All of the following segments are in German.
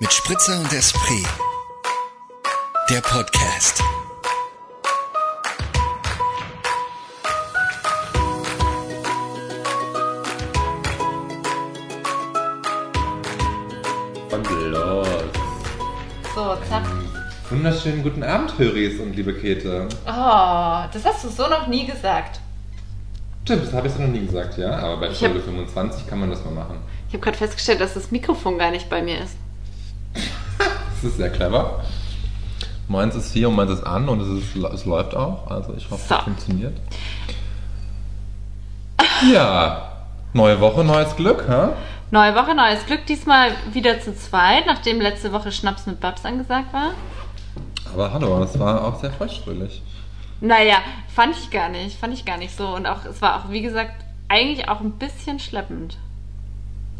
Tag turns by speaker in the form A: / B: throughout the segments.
A: Mit Spritzer und Esprit. Der Podcast.
B: Und los.
C: So, zack.
B: Wunderschönen guten Abend, Höris und liebe Käthe.
C: Oh, das hast du so noch nie gesagt.
B: Stimmt, das habe ich so noch nie gesagt, ja. Aber bei
C: hab-
B: Folge 25 kann man das mal machen.
C: Ich habe gerade festgestellt, dass das Mikrofon gar nicht bei mir ist.
B: Das ist sehr clever. Meins ist hier und meins ist an und es, ist, es läuft auch. Also ich hoffe,
C: So.
B: es funktioniert. Ja, neue Woche, neues Glück, hä?
C: Neue Woche, neues Glück. Diesmal wieder zu zweit, nachdem letzte Woche Schnaps mit Babs angesagt war.
B: Aber hallo, das war auch sehr feuchtfröhlich.
C: Naja, fand ich gar nicht. Fand ich gar nicht so. Und auch, es war auch, wie gesagt, eigentlich auch ein bisschen schleppend.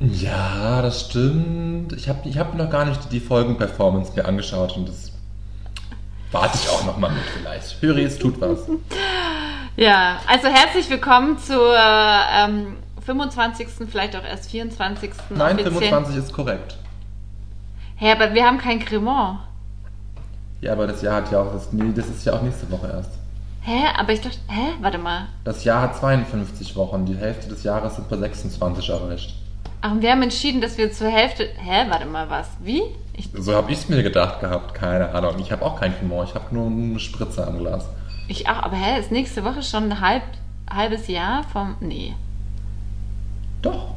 B: Ja, das stimmt. Ich habe ich hab noch gar nicht die Folgen-Performance mir angeschaut und das warte ich auch noch mal mit vielleicht. Höris tut was.
C: Ja, also herzlich willkommen zur ähm, 25., vielleicht auch erst 24.
B: Nein,
C: offiziellen-
B: 25 ist korrekt.
C: Hä, aber wir haben kein Cremant.
B: Ja, aber das Jahr hat ja auch, das, nee, das ist ja auch nächste Woche erst.
C: Hä? Aber ich dachte, hä? Warte mal.
B: Das Jahr hat 52 Wochen, die Hälfte des Jahres sind bei 26 erreicht.
C: Ach, und wir haben entschieden, dass wir zur Hälfte. Hä? Warte mal, was? Wie? Ich,
B: So habe ich es mir gedacht gehabt, keine Ahnung. Ich habe auch kein Cremant, ich habe nur eine Spritze am Glas.
C: ich ach, aber hä? Ist nächste Woche schon ein halb, halbes Jahr vom. Nee.
B: Doch.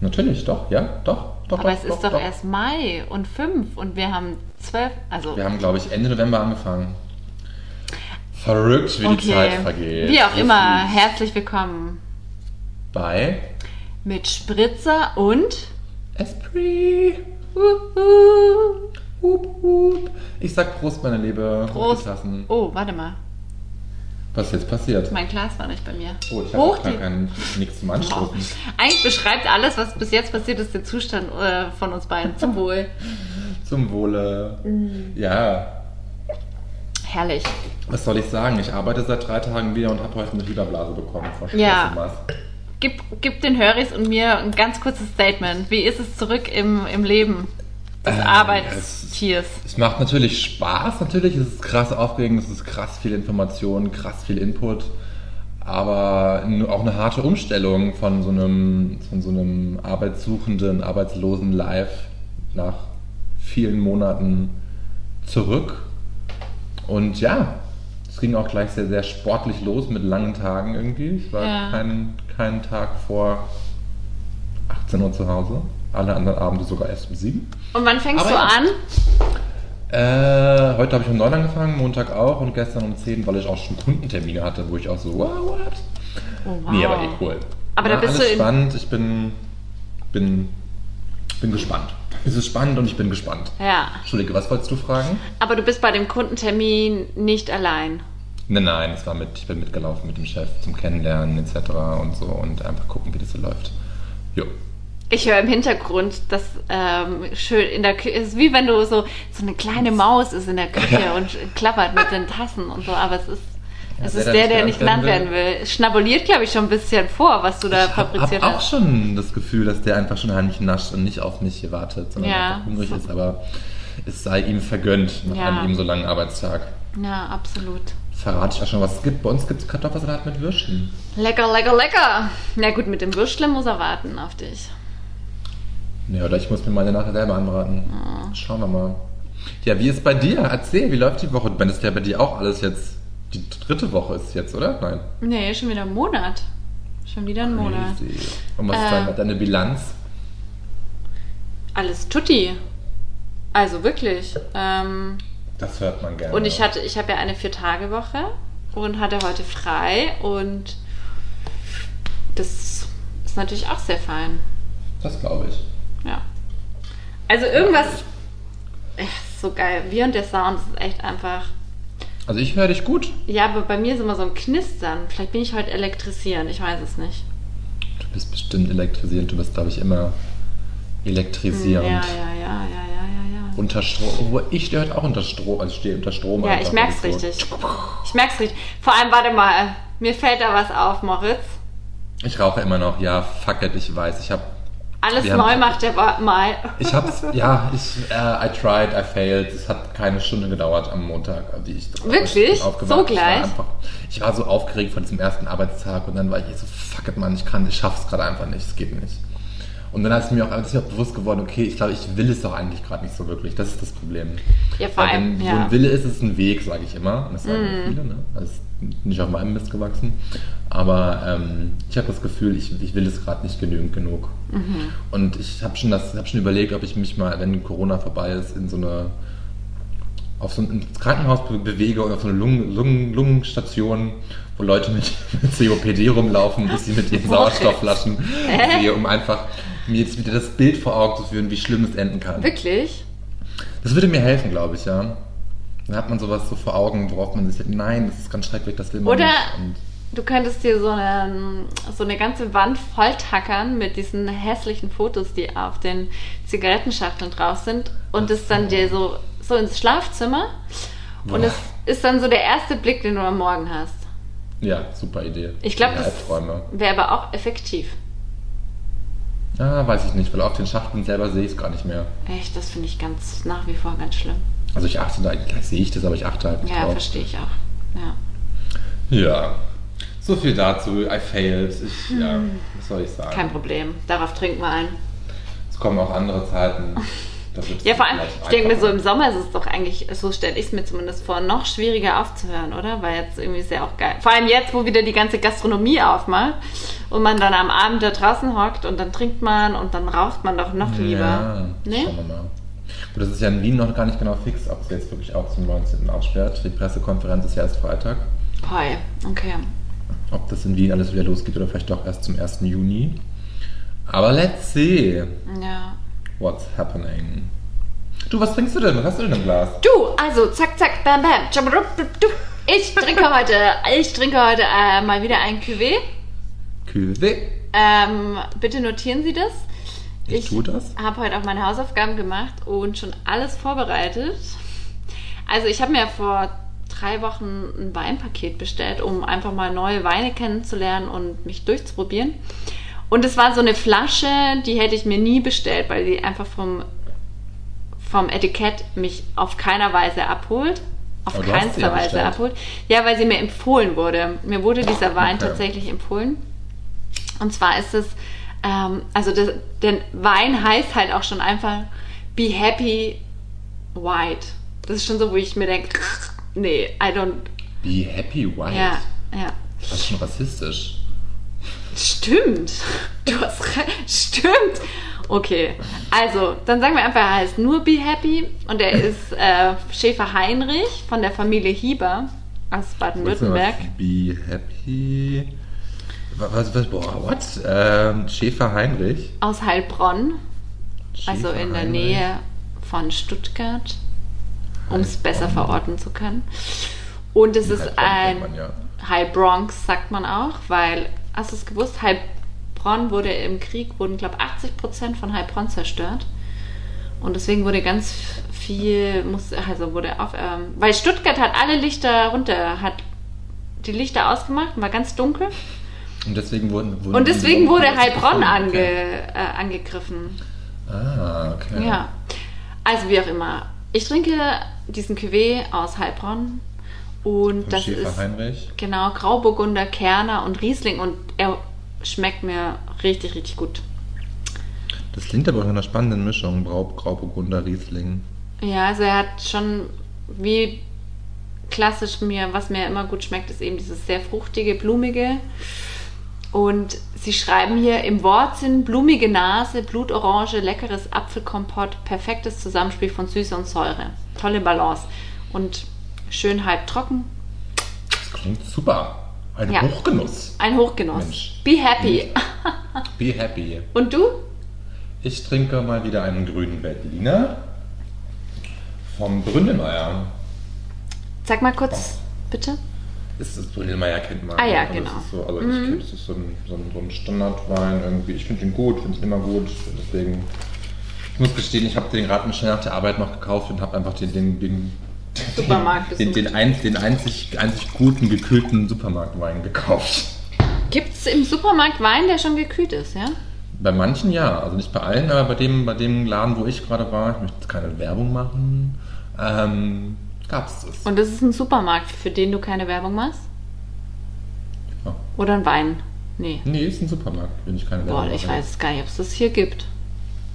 B: Natürlich, doch, ja, doch. doch
C: aber
B: doch,
C: es ist doch, erst Mai und fünf und wir haben zwölf. Also.
B: Wir haben, glaube ich, Ende November angefangen. Verrückt, wie die Zeit vergeht.
C: Wie auch
B: So
C: immer, herzlich willkommen.
B: Bei
C: Mit Spritzer und.
B: Esprit.
C: Uhu.
B: Hup, hup. Ich sag Prost, meine Liebe.
C: Prost. Oh, warte mal.
B: Was ist jetzt passiert?
C: Mein Glas war nicht bei mir.
B: Oh, ich habe gar kein, nichts zum Anstoßen.
C: Eigentlich beschreibt alles, was bis jetzt passiert ist, den Zustand äh, von uns beiden. Zum Wohl.
B: Zum Wohle.
C: Mm.
B: Ja,
C: Herrlich.
B: was soll ich sagen? Ich arbeite seit drei Tagen wieder und habe heute eine Fieberblase bekommen. Stress
C: Ja.
B: was.
C: Gib, gib den Höris und mir ein ganz kurzes Statement. Wie ist es zurück im, im Leben des
B: Ähm,
C: Arbeitstiers?
B: Es macht natürlich Spaß, natürlich. Es ist krass aufregend, es ist krass viel Information, krass viel Input. Aber auch eine harte Umstellung von so einem, von so einem arbeitssuchenden, arbeitslosen Live nach vielen Monaten zurück. Und ja, es ging auch gleich sehr, sehr sportlich los mit langen Tagen irgendwie. Ich war
C: Ja.
B: keinen keinen Tag vor 18 Uhr zu Hause. Alle anderen Abende sogar erst um 7.
C: Und wann fängst
B: Aber
C: du an?
B: Äh, heute habe ich um 9 angefangen, Montag auch und gestern um 10, weil ich auch schon Kundentermine hatte, wo ich auch so, wow, what?
C: Oh, wow.
B: Nee, aber eh cool.
C: Aber da
B: Ja,
C: bist
B: alles
C: du
B: spannend, ich bin, bin, bin gespannt. Es ist spannend und ich bin gespannt.
C: Ja.
B: Entschuldige, was wolltest du fragen?
C: Aber du bist bei dem Kundentermin nicht allein.
B: Nein, nein, es war mit, ich bin mitgelaufen mit dem Chef zum Kennenlernen etc. und so und einfach gucken, wie das so läuft. Jo.
C: Ich höre im Hintergrund, dass ähm, schön in der Küche, es ist wie wenn du so, so eine kleine Maus ist in der Küche und klappert mit den Tassen und so, aber es ist,
B: Ja,
C: es ist
B: der
C: der,
B: nicht
C: der nicht
B: genannt werden
C: will. Es schnabuliert, glaube ich, schon ein bisschen vor, was du da
B: Ich habe
C: fabriziert
B: hab auch
C: hast.
B: schon das Gefühl, dass der einfach schon heimlich nascht und nicht auf mich hier wartet, sondern
C: Ja.
B: einfach hungrig ist, aber es sei ihm vergönnt nach
C: Ja.
B: einem ebenso langen Arbeitstag.
C: Ja, absolut.
B: Verrate ich auch schon, was es gibt. Bei uns gibt es Kartoffelsalat mit Würstchen.
C: Lecker, lecker, lecker. Na gut, mit dem Würstle muss er warten auf dich.
B: Ja, oder ich muss mir meine nachher selber anbraten.
C: Ah.
B: Schauen wir mal. Ja, wie ist bei dir? Erzähl, wie läuft die Woche? Du meinst ja bei dir auch alles jetzt. Die dritte Woche ist jetzt, oder? Nein.
C: Nee, schon wieder ein Monat. Schon wieder ein Monat.
B: Crazy. Und was ist
C: Äh.
B: deine, deine Bilanz?
C: Alles tutti. Also wirklich. Ähm,
B: Das hört man gerne.
C: und ich hatte, ich habe ja eine Vier-Tage-Woche und hatte heute frei und das ist natürlich auch sehr fein.
B: Das glaube ich.
C: Ja. Also irgendwas. Ja, so geil. Wir und der Sound das ist echt einfach.
B: Also ich höre dich gut.
C: Ja, aber bei mir ist immer so ein Knistern. Vielleicht bin ich heute elektrisierend, ich weiß es nicht.
B: Du bist bestimmt elektrisierend. Du bist, glaube ich, immer elektrisierend.
C: Ja, ja, ja, ja, ja, ja, ja.
B: Unter Strom. Ich stehe heute auch unter Strom. Also ich stehe unter Strom.
C: Ja, ich merk's
B: so-
C: richtig. Ich merk's richtig. Vor allem, warte mal, mir fällt da was auf, Moritz.
B: Ich rauche immer noch. Ja, fuck it, ich weiß. Ich habe
C: Alles neu
B: haben-
C: macht er wa- mal.
B: Ich hab's, ja, ich, äh, I tried, I failed. Es hat keine Stunde gedauert am Montag, als ich
C: Wirklich?
B: aufgewacht.
C: So gleich?
B: Ich war, einfach, ich war so aufgeregt von diesem ersten Arbeitstag und dann war ich so, fuck it, Mann, ich kann, ich schaff's gerade einfach nicht, es geht nicht. Und dann ist mir auch, ist mir auch bewusst geworden, okay, ich glaube, ich will es doch eigentlich gerade nicht so wirklich. Das ist das Problem.
C: Ja, vor allem,
B: wenn
C: ja.
B: so ein Wille ist, ist es ein Weg, sage ich immer. Und das sagen
C: Mhm.
B: viele, ne? Das ist nicht auf meinem Mist gewachsen. Aber ähm, ich habe das Gefühl, ich, ich will es gerade nicht genügend genug.
C: Mhm.
B: Und ich habe schon, das- hab schon überlegt, ob ich mich mal, wenn Corona vorbei ist, in so eine auf so ein ins Krankenhaus be- bewege oder auf so eine Lungen, Lungen, Lungenstation, wo Leute mit, mit COPD rumlaufen, ich sie mit ihren Sauerstoffflaschen sehe, um einfach mir jetzt wieder das Bild vor Augen zu führen, wie schlimm es enden kann.
C: Wirklich?
B: Das würde mir helfen, glaube ich, ja. Dann hat man sowas so vor Augen, worauf man sich denkt, nein, das ist ganz schrecklich, das will man
C: Oder
B: nicht.
C: Du könntest dir so eine, so eine ganze Wand volltackern mit diesen hässlichen Fotos, die auf den Zigarettenschachteln drauf sind und es dann dir so, so ins Schlafzimmer und es ist dann so der erste Blick, den du am Morgen hast.
B: ja, super Idee.
C: Ich glaube, das wäre aber auch effektiv.
B: Ah, weiß ich nicht, weil auf den Schachteln selber sehe ich es gar nicht mehr.
C: Echt, das finde ich ganz nach wie vor ganz schlimm.
B: Also ich achte da, vielleicht sehe ich das, aber ich achte halt nicht
C: Ja,
B: drauf.
C: verstehe ich auch. Ja.
B: Ja. So viel dazu. I failed. Ich, ja, was soll ich sagen?
C: Kein Problem. Darauf trinken wir ein.
B: Es kommen auch andere Zeiten.
C: Ja, vor allem, ich denke mir so, im. Sommer ist es doch eigentlich, so stelle ich es mir zumindest vor, noch schwieriger aufzuhören, oder? Weil jetzt irgendwie ist ja auch geil. Vor allem jetzt, wo wieder die ganze Gastronomie aufmacht und man dann am Abend da draußen hockt und dann trinkt man und dann raucht man doch noch lieber.
B: Ja,
C: Ne?
B: schauen wir mal. Gut, das ist ja in Wien noch gar nicht genau fix, ob es jetzt wirklich auch zum 19. aussperrt. Die Pressekonferenz ist ja erst Freitag.
C: Hi, okay.
B: Ob das in Wien alles wieder losgeht oder vielleicht doch erst zum 1. Juni. Aber let's see
C: Ja.
B: What's happening. Du, was trinkst du denn? Was hast du denn im Glas?
C: Du, also zack, zack, bam, bam. Ich trinke heute, ich trinke heute äh, mal wieder ein Cuvée.
B: Cuvée.
C: Ähm, bitte notieren Sie das.
B: Ich tu das.
C: habe heute auch meine Hausaufgaben gemacht und schon alles vorbereitet. Also ich habe mir vor drei Wochen ein Weinpaket bestellt, um einfach mal neue Weine kennenzulernen und mich durchzuprobieren. Und es war so eine Flasche, die hätte ich mir nie bestellt, weil die einfach vom, vom Etikett mich auf keiner Weise abholt. Auf
B: Aber sie
C: keinster Weise
B: bestellt.
C: abholt. Ja, weil sie mir empfohlen wurde. Mir wurde dieser Wein
B: Okay.
C: tatsächlich empfohlen. Und zwar ist es, ähm, also das, der Wein heißt halt auch schon einfach Be Happy White. Das ist schon so, wo ich mir denke, nee, I don't.
B: Be happy white.
C: Ja, ja.
B: Das ist schon rassistisch.
C: Stimmt. Du hast recht. Stimmt. Okay. Also, dann sagen wir einfach, er heißt nur Be Happy und er ist äh, Schäfer Heinrich von der Familie Hieber aus Baden-Württemberg.
B: Be happy. Was, was, boah, what? Ähm, Schäfer Heinrich.
C: Aus Heilbronn, also
B: Schäfer
C: in der
B: Heinrich.
C: Nähe von Stuttgart, um es besser verorten zu können. Und es ist ein
B: ja.
C: High Bronx, sagt man auch, weil, hast du es gewusst, Heilbronn wurde im Krieg, wurden, glaube 80 Prozent von Heilbronn zerstört. Und deswegen wurde ganz viel, muss, also wurde auf, ähm, weil Stuttgart hat alle Lichter runter, hat die Lichter ausgemacht und war ganz dunkel.
B: Und deswegen wurden, wurden
C: Und deswegen wurde Heilbronn ange,
B: Okay.
C: äh, angegriffen.
B: Ah, okay.
C: Ja. Also wie auch immer. Ich trinke diesen Cuvée aus Heilbronn und das
B: Schäfer
C: ist
B: Heinrich.
C: genau Grauburgunder, Kerner und Riesling und er schmeckt mir richtig, richtig gut.
B: Das klingt aber nach einer spannenden Mischung. Grau, Grauburgunder, Riesling.
C: Ja, also er hat schon wie klassisch mir, was mir immer gut schmeckt, ist eben dieses sehr fruchtige, blumige. Und sie schreiben hier im Wortsinn blumige Nase, Blutorange, leckeres Apfelkompott, perfektes Zusammenspiel von Süße und Säure. Tolle Balance. Und schön halb trocken.
B: Das klingt super. Ein
C: Ja.
B: Hochgenuss.
C: Ein Hochgenuss.
B: Mensch.
C: Be happy.
B: Be happy.
C: Und du?
B: Ich trinke mal wieder einen grünen Veltliner vom Brünnemeyer.
C: Sag mal kurz, bitte.
B: Ist das Brünnemeyer kennt man.
C: Ah ja,
B: Also
C: genau.
B: Das ist so, also ich kenne, das ist so ein, so ein, so ein Standardwein irgendwie. Ich finde ihn gut, finde ihn immer gut. Deswegen, ich muss gestehen, ich habe den gerade schnell nach der Arbeit noch gekauft und habe einfach den, den, den
C: Supermarkt
B: den, den, ein, den einzig, einzig guten, gekühlten Supermarktwein gekauft.
C: Gibt es im Supermarkt Wein, der schon gekühlt ist, ja?
B: Bei manchen ja, also nicht bei allen, aber bei dem, bei dem Laden, wo ich gerade war, ich möchte jetzt keine Werbung machen, ähm, gab es das.
C: Und das ist ein Supermarkt, für den du keine Werbung machst?
B: Ja.
C: Oder ein Wein? Nee.
B: Nee, ist ein Supermarkt, wenn ich keine
C: Boah,
B: Werbung
C: ich
B: mache.
C: weiß gar nicht, ob es das hier gibt.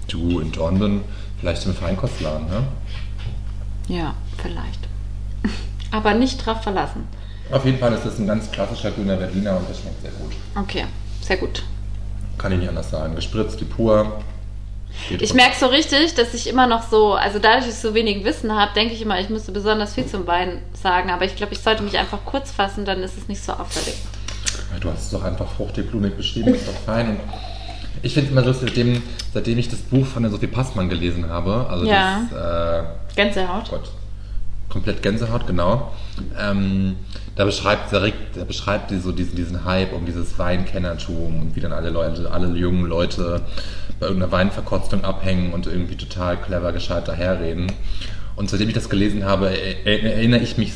B: Du, in London, vielleicht im Feinkostladen, ne?
C: Ja, vielleicht. Aber nicht drauf verlassen.
B: Auf jeden Fall ist das ein ganz klassischer grüner Berliner und das schmeckt sehr gut.
C: Okay, sehr gut.
B: Kann ich nicht anders sagen. Gespritzt, die pur.
C: Ich merke so richtig, dass ich immer noch so, also dadurch, dass ich so wenig Wissen habe, denke ich immer, ich müsste besonders viel zum Wein sagen. Aber ich glaube, ich sollte mich einfach kurz fassen, dann ist es nicht so auffällig.
B: Du hast es doch einfach fruchtdiplomig beschrieben, ist doch fein. Und ich finde es immer lustig, seitdem, seitdem ich das Buch von der Sophie Passmann gelesen habe, also
C: Ja.
B: das, äh,
C: Gänsehaut.
B: Gott, komplett Gänsehaut, genau. Ähm, da beschreibt, da, da beschreibt die so diesen, diesen Hype um dieses Weinkennertum und wie dann alle Leute, alle jungen Leute bei irgendeiner Weinverkostung abhängen und irgendwie total clever gescheit daherreden. Und seitdem ich das gelesen habe, er, er, erinnere ich mich,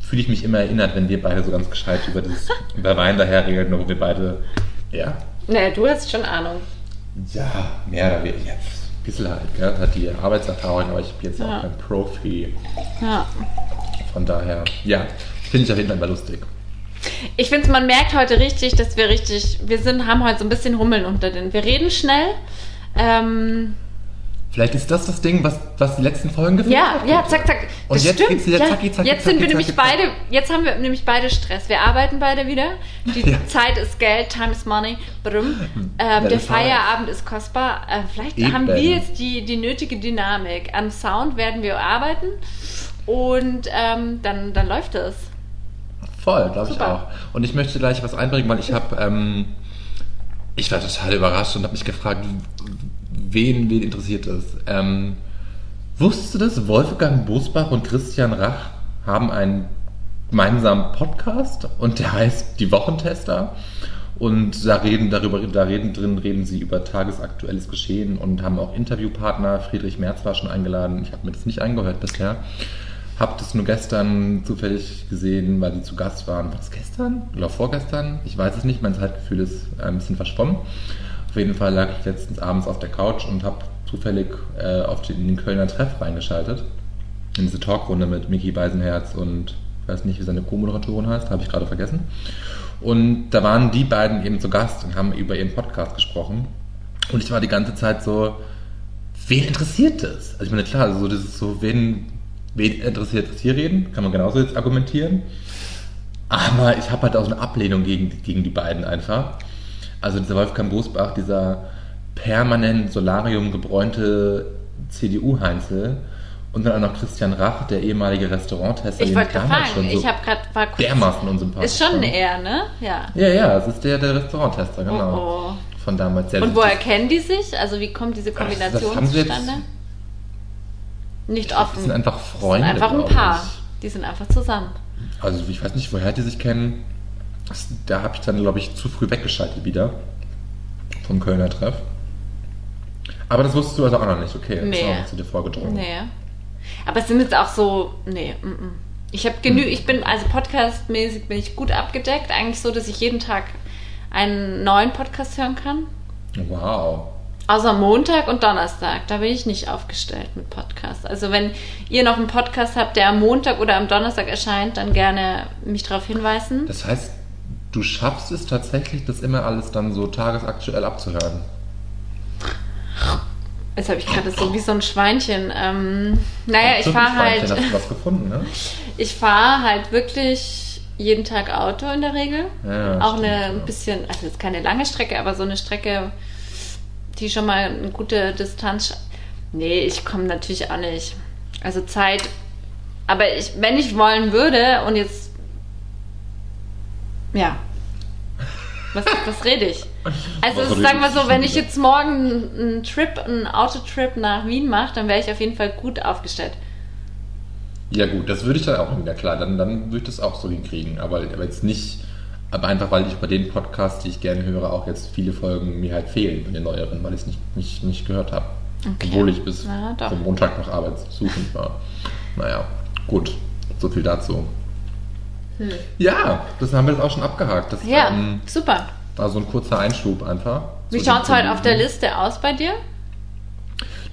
B: fühle ich mich immer erinnert, wenn wir beide so ganz gescheit über, das, über Wein daherreden, wo wir beide, ja,
C: Nee, du hast schon Ahnung.
B: ja, mehr oder weniger, bisschen halt, gell, hat die Arbeitserfahrung, aber ich bin jetzt
C: Ja.
B: auch kein Profi.
C: Ja.
B: Von daher, ja, finde ich auf jeden Fall mal lustig.
C: Ich finde, man merkt heute richtig, dass wir richtig, wir sind, haben heute so ein bisschen Hummeln unter den. Wir reden schnell. Ähm,
B: Vielleicht ist das das Ding, was, was die letzten Folgen gefehlt
C: ja,
B: hat.
C: ja, zack, zack.
B: Und
C: Das
B: jetzt
C: stimmt.
B: geht's wieder
C: ja.
B: zacki, zacki,
C: Jetzt sind wir
B: zacki,
C: nämlich
B: zacki, zack.
C: beide, jetzt haben wir nämlich beide Stress. Wir arbeiten beide wieder. Die
B: Ja.
C: Zeit ist Geld, time is money. Brumm. Ähm, der. Feierabend ist kostbar. Äh, vielleicht
B: Eben.
C: haben wir jetzt die, die nötige Dynamik. Am Sound werden wir arbeiten und ähm, dann, dann läuft es.
B: Voll, glaube ich auch. Und ich möchte gleich was einbringen, weil ich habe, ähm, ich war total überrascht und habe mich gefragt, wen, wen interessiert das? Ähm, wusstest du das? Wolfgang Bosbach und Christian Rach haben einen gemeinsamen Podcast und der heißt Die Wochentester. Und da reden darüber, da reden drin, reden sie über tagesaktuelles Geschehen und haben auch Interviewpartner. Friedrich Merz war schon eingeladen. Ich habe mir das nicht angehört bisher. Hab das nur gestern zufällig gesehen, weil sie zu Gast waren. War das gestern? Oder vorgestern? Ich weiß es nicht. Mein Zeitgefühl ist äh, ein bisschen verschwommen. Auf jeden Fall lag ich letztens abends auf der Couch und habe zufällig äh, auf den, Kölner Treff reingeschaltet. In diese Talkrunde mit Mickey Beisenherz und ich weiß nicht, wie seine Co-Moderatorin heißt, habe ich gerade vergessen. Und da waren die beiden eben zu Gast und haben über ihren Podcast gesprochen. Und ich war die ganze Zeit so, wen interessiert das? Also ich meine, klar, also das ist so, wen, wen interessiert das hier reden? Kann man genauso jetzt argumentieren. Aber ich habe halt auch so eine Ablehnung gegen, gegen die beiden einfach. Also dieser Wolfgang Bosbach, dieser permanent Solarium gebräunte CDU-Heinzel und dann auch noch Christian Rach, der ehemalige Restauranttester,
C: Ich
B: den
C: gerade
B: damals schon
C: ich habe gerade war kurz-
B: dermaßen unsympathisch
C: Ist schon er, ne? Ja.
B: Ja, ja, es ist der, der Restauranttester, genau.
C: Oh, oh.
B: Von damals. Der
C: Und woher
B: das-
C: kennen die sich? Also wie kommt diese
B: das
C: Kombination
B: sie jetzt-
C: zustande? Nicht
B: Das
C: offen.
B: sind einfach
C: Das sind
B: Freunde.
C: einfach ein Paar.
B: ich.
C: Die sind einfach zusammen.
B: Also ich weiß nicht, woher die sich kennen. Da habe ich dann, glaube ich, zu früh weggeschaltet wieder. Vom Kölner Treff. Aber das wusstest du also auch noch nicht, okay. Das ist
C: Nee.
B: auch zu dir vorgedrungen.
C: Nee. Aber es sind jetzt auch so. Nee, mm, mm. Ich habe genü ich bin, also podcastmäßig bin ich gut abgedeckt. Eigentlich so, dass ich jeden Tag einen neuen Podcast hören kann.
B: Wow.
C: Außer Montag und Donnerstag. Da bin ich nicht aufgestellt mit Podcasts. Also wenn ihr noch einen Podcast habt, der am Montag oder am Donnerstag erscheint, dann gerne mich darauf hinweisen.
B: Das heißt, du schaffst es tatsächlich, das immer alles dann so tagesaktuell abzuhören.
C: Jetzt habe ich gerade so wie so ein Schweinchen. Ähm, naja, ich fahre halt,
B: Hast du was gefunden, ne?
C: ich fahre halt wirklich jeden Tag Auto in der Regel.
B: Ja,
C: Auch
B: stimmt,
C: eine
B: ja.
C: ein bisschen, also jetzt keine lange Strecke, aber so eine Strecke, die schon mal eine gute Distanz. Nee, ich komme natürlich auch nicht. Also Zeit. Aber ich, wenn ich wollen würde und jetzt. Ja. Was, was rede ich? Also
B: Was
C: sagen wir so, wenn ich jetzt morgen einen Trip, einen Autotrip nach Wien mache, dann wäre ich auf jeden Fall gut aufgestellt.
B: Ja gut, das würde ich dann auch wieder klar, dann, dann würde ich das auch so hinkriegen. Aber, aber jetzt nicht, aber einfach weil ich bei den Podcasts, die ich gerne höre, auch jetzt viele Folgen mir halt fehlen von den neueren, weil ich es nicht, nicht, nicht gehört habe.
C: Okay.
B: Obwohl ich bis
C: Na,
B: Montag noch arbeitssuchend war. Naja, gut, so viel dazu. Ja, das haben wir jetzt auch schon abgehakt. Das
C: Ja,
B: ähm,
C: super.
B: war so ein kurzer Einschub einfach.
C: Wie schaut es heute auf der. Liste aus bei dir?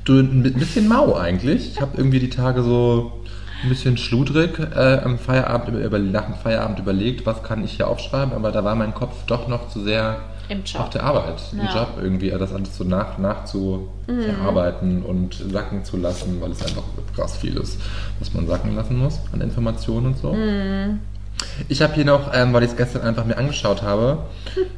B: Du, ein bisschen mau eigentlich. Ich habe irgendwie die Tage so ein bisschen schludrig äh, am Feierabend, über, nach dem Feierabend überlegt, was kann ich hier aufschreiben, aber da war mein Kopf doch noch zu sehr
C: Im
B: auf der Arbeit, im
C: Ja. Mhm.
B: Job irgendwie, das alles so nach, nach zu verarbeiten und sacken zu lassen, weil es einfach krass viel ist, was man sacken lassen muss an Informationen und so.
C: Mhm.
B: Ich habe hier noch, ähm, weil ich es gestern einfach mir angeschaut habe,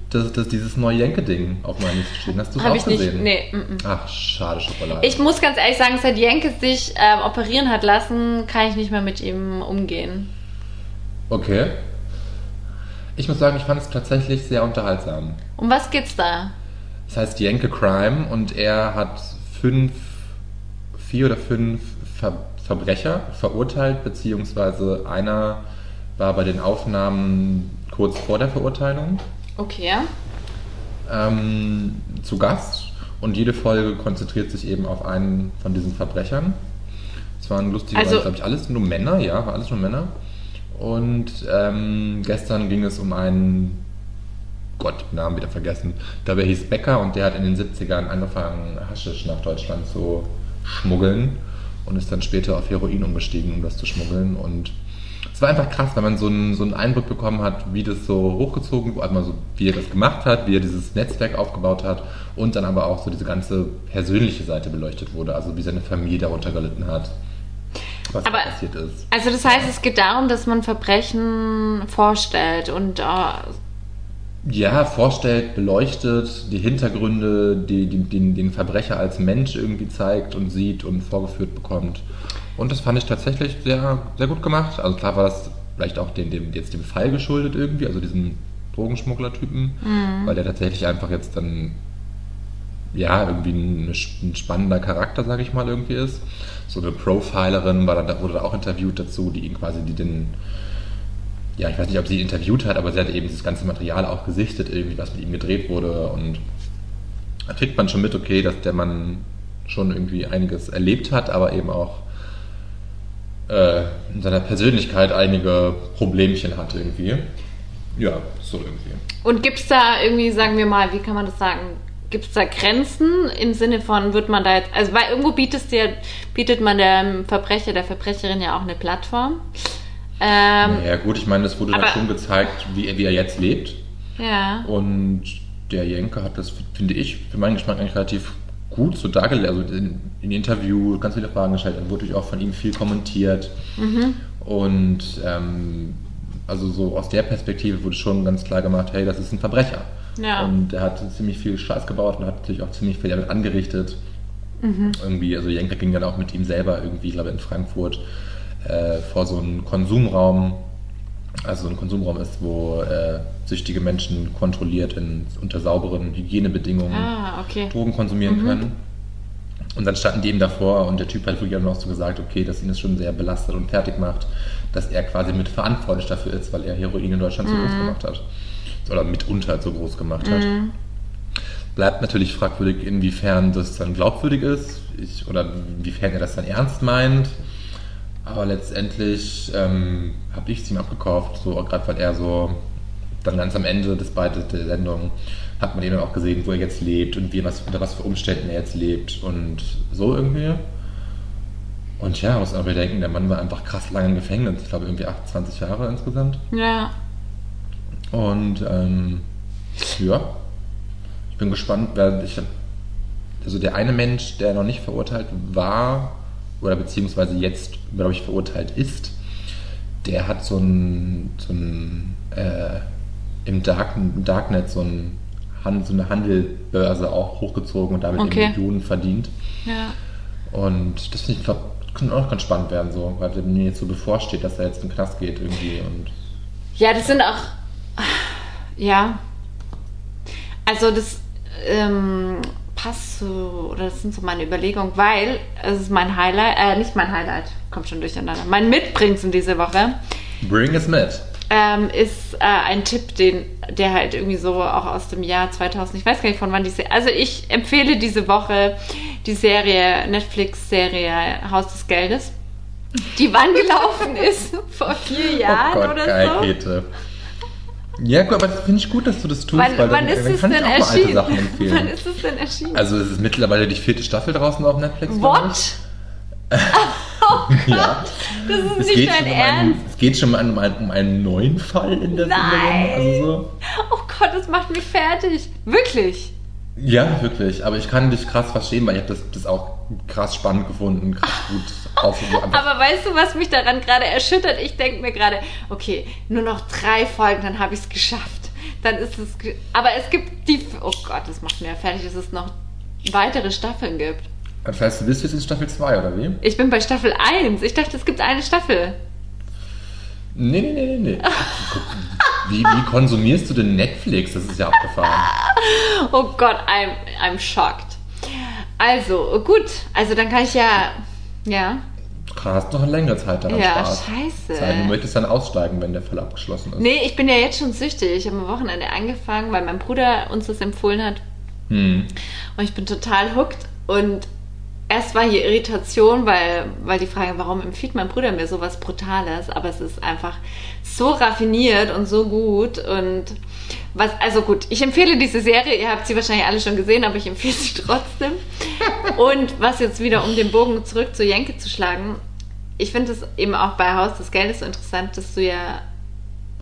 B: das, das, dieses neue Jenke-Ding auf meiner Liste stehen. Hast du es auch
C: ich nicht.
B: gesehen?
C: Nee. mm, mm.
B: Ach, schade Schokolade.
C: Ich muss ganz ehrlich sagen, seit Jenke sich ähm, operieren hat lassen, kann ich nicht mehr mit ihm umgehen.
B: Okay. Ich muss sagen, ich fand es tatsächlich sehr unterhaltsam.
C: Um was geht's da?
B: Das heißt Jenke Crime und er hat fünf, vier oder fünf Ver Verbrecher verurteilt, beziehungsweise einer war bei den Aufnahmen kurz vor der Verurteilung
C: Okay.
B: ähm, zu Gast und jede Folge konzentriert sich eben auf einen von diesen Verbrechern. Es waren lustigerweise,
C: Also-
B: glaube ich, alles nur Männer, ja, war alles nur Männer. Und ähm, gestern ging es um einen, Gott, Namen wieder vergessen. Er hieß Becker und der hat in den 70ern angefangen, Haschisch nach Deutschland zu schmuggeln und ist dann später auf Heroin umgestiegen, um das zu schmuggeln. Und es war einfach krass, weil man so einen, so einen Eindruck bekommen hat, wie das so hochgezogen wurde, also wie er das gemacht hat, wie er dieses Netzwerk aufgebaut hat und dann aber auch so diese ganze persönliche Seite beleuchtet wurde, also wie seine Familie darunter gelitten hat, was
C: Aber-
B: passiert ist.
C: Also das heißt, es geht darum, dass man Verbrechen vorstellt und äh,
B: Ja, vorstellt, beleuchtet, die Hintergründe, die, die, den, den Verbrecher als Mensch irgendwie zeigt und sieht und vorgeführt bekommt. Und das fand ich tatsächlich sehr, sehr gut gemacht. Also klar war das vielleicht auch dem, dem, jetzt dem Fall geschuldet irgendwie, also diesem Drogenschmuggler-Typen, weil der tatsächlich einfach jetzt dann ja, irgendwie ein, ein spannender Charakter, sage ich mal, irgendwie ist. So eine Profilerin war da, wurde da auch interviewt dazu, die ihn quasi, die den, ja, ich weiß nicht, ob sie ihn interviewt hat, aber sie hat eben das ganze Material auch gesichtet, irgendwie, was mit ihm gedreht wurde. Und da kriegt man schon mit, okay, dass der Mann schon irgendwie einiges erlebt hat, aber eben auch äh, in seiner Persönlichkeit einige Problemchen hat irgendwie. Ja, so irgendwie.
C: Und gibt es da irgendwie, sagen wir mal, wie kann man das sagen? Gibt es da Grenzen im Sinne von, wird man da jetzt, also weil irgendwo bietet, dir, bietet man dem Verbrecher, der Verbrecherin ja auch eine Plattform. Ähm,
B: Ja gut, ich meine, es wurde
C: aber-
B: dann schon gezeigt, wie, er- wie er jetzt lebt.
C: ja.
B: Und der Jenke hat das, finde ich, für meinen Geschmack eigentlich relativ gut so dargelegt. Also in, in Interview ganz viele Fragen gestellt, dann wurde natürlich auch von ihm viel kommentiert. Und ähm, also so aus der Perspektive wurde schon ganz klar gemacht, hey, das ist ein Verbrecher.
C: Ja.
B: Und er hat ziemlich viel Scheiß gebaut und hat natürlich auch ziemlich viel damit angerichtet. Irgendwie, also Jenke ging dann auch mit ihm selber irgendwie, ich glaube in Frankfurt, äh, vor so einen Konsumraum. Also so ein Konsumraum ist, wo äh, süchtige Menschen kontrolliert in, unter sauberen Hygienebedingungen
C: Ah, okay.
B: Drogen konsumieren können. Und dann standen die ihm davor und der Typ hat wirklich auch noch so gesagt, okay, dass ihn das schon sehr belastet und fertig macht, dass er quasi mit verantwortlich dafür ist, weil er Heroin in Deutschland so groß gemacht hat. Oder mitunter so groß gemacht hat. Bleibt natürlich fragwürdig, inwiefern das dann glaubwürdig ist ich, oder inwiefern er das dann ernst meint. Aber letztendlich ähm, habe ich es ihm abgekauft, so gerade weil er so dann ganz am Ende des Beides der Sendung hat man ihn dann auch gesehen, wo er jetzt lebt und wie was, unter was für Umständen er jetzt lebt und so irgendwie. Und ja, muss aber bedenken, der Mann war einfach krass lange im Gefängnis. Ich glaube irgendwie 28 Jahre insgesamt.
C: Ja.
B: Und ähm, ja, ich bin gespannt, wer ich also der eine Mensch, der noch nicht verurteilt war oder beziehungsweise jetzt, glaube ich, verurteilt ist, der hat so ein, so ein äh, im, Dark, im Darknet so, ein, so eine Handelbörse auch hochgezogen und damit
C: Okay.
B: Millionen verdient.
C: Ja.
B: Und das finde ich, glaube könnte auch ganz spannend werden, so, weil mir jetzt so bevorsteht, dass er jetzt in den Knast geht irgendwie und
C: Ja, das sind auch. Ja. Also, das ähm, passt so, oder das sind so meine Überlegungen, weil es ist mein Highlight, äh, nicht mein Highlight, kommt schon durcheinander. Mein Mitbringsel diese Woche
B: bring es mit.
C: ähm, ist äh, ein Tipp, den, der halt irgendwie so auch aus dem Jahr 2000, ich weiß gar nicht von wann die Serie, also ich empfehle diese Woche die Serie, Netflix-Serie Haus des Geldes, die wann gelaufen ist? Vor vier Jahren
B: oh Gott,
C: oder
B: geil,
C: so.
B: Käthe. Ja, gut, aber das finde ich gut, dass du das tust,
C: Wann,
B: weil
C: wann
B: dann,
C: ist
B: dann
C: es
B: kann
C: denn
B: ich auch mal alte
C: erschienen?
B: Sachen empfehlen.
C: Wann ist es denn erschienen?
B: Also es ist mittlerweile die vierte Staffel draußen auf Netflix. glaub ich.
C: What?
B: Ja.
C: Das ist
B: Es
C: nicht dein
B: um
C: Ernst.
B: einen, es geht schon um einen, um einen neuen Fall in der
C: Nein.
B: Serie. Also so.
C: Oh Gott, das macht mich fertig. Wirklich.
B: Ja, wirklich. Aber ich kann dich krass verstehen, weil ich habe das, das auch krass spannend gefunden, krass gut aufgerufen.
C: Aber weißt du, was mich daran gerade erschüttert? Ich denke mir gerade, okay, nur noch drei Folgen, dann habe ich es geschafft. Dann ist es. Aber es gibt die. Oh Gott, das macht mir ja fertig, dass es noch weitere Staffeln gibt.
B: Das heißt, du bist jetzt in Staffel 2, oder wie?
C: Ich bin bei Staffel 1. Ich dachte, es gibt eine Staffel.
B: Nee, nee, nee, nee, nee. Wie, wie konsumierst du denn Netflix? Das ist ja abgefahren.
C: Oh Gott, I'm, I'm shocked. Also, gut. Also dann kann ich ja. Ja.
B: Du hast noch eine längere Zeit daran
C: Ja,
B: Spaß.
C: scheiße.
B: Sei, du möchtest dann aussteigen, wenn der Fall abgeschlossen ist.
C: Nee, ich bin ja jetzt schon süchtig. Ich habe am Wochenende angefangen, weil mein Bruder uns das empfohlen hat.
B: Hm.
C: Und ich bin total hooked. Und erst war hier Irritation, weil, weil die Frage, warum empfiehlt mein Bruder mir sowas Brutales? Aber es ist einfach so raffiniert und so gut. Und was, also gut, ich empfehle diese Serie. Ihr habt sie wahrscheinlich alle schon gesehen, aber ich empfehle sie trotzdem. Und was jetzt wieder, um den Bogen zurück zu Jenke zu schlagen, ich finde es eben auch bei Haus des Geldes so interessant, dass du ja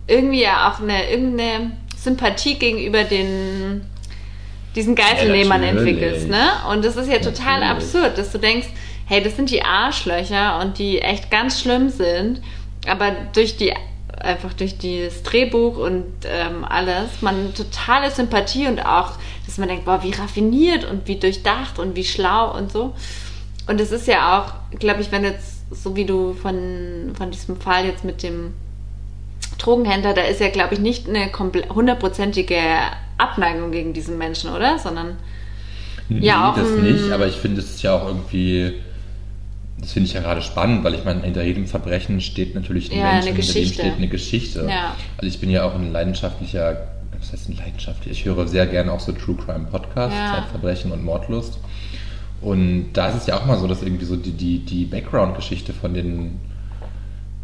C: irgendwie ja auch eine irgendeine Sympathie gegenüber den diesen Geiselnehmern
B: Ja,
C: entwickelst, ne? Und das ist ja total
B: Natürlich.
C: absurd, dass du denkst, hey, das sind die Arschlöcher und die echt ganz schlimm sind, aber durch die einfach durch das Drehbuch und ähm, alles, man totale Sympathie und auch, dass man denkt, boah, wie raffiniert und wie durchdacht und wie schlau und so. Und es ist ja auch, glaube ich, wenn jetzt, so wie du von, von diesem Fall jetzt mit dem Drogenhändler, da ist ja, glaube ich, nicht eine hundertprozentige Abneigung gegen diesen Menschen, oder? Sondern
B: Nee,
C: Ja, auch
B: das nicht, aber ich finde es ist ja auch irgendwie, das finde ich ja gerade spannend, weil ich meine, hinter jedem Verbrechen steht natürlich ein
C: Ja,
B: Mensch,
C: eine
B: und hinter dem steht eine Geschichte.
C: Ja.
B: Also ich bin ja auch ein leidenschaftlicher, was heißt ein leidenschaftlicher, ich höre sehr gerne auch so True Crime Podcasts,
C: Ja.
B: Zeitverbrechen und Mordlust. Und da ist es ja auch mal so, dass irgendwie so die, die, die Background-Geschichte von den,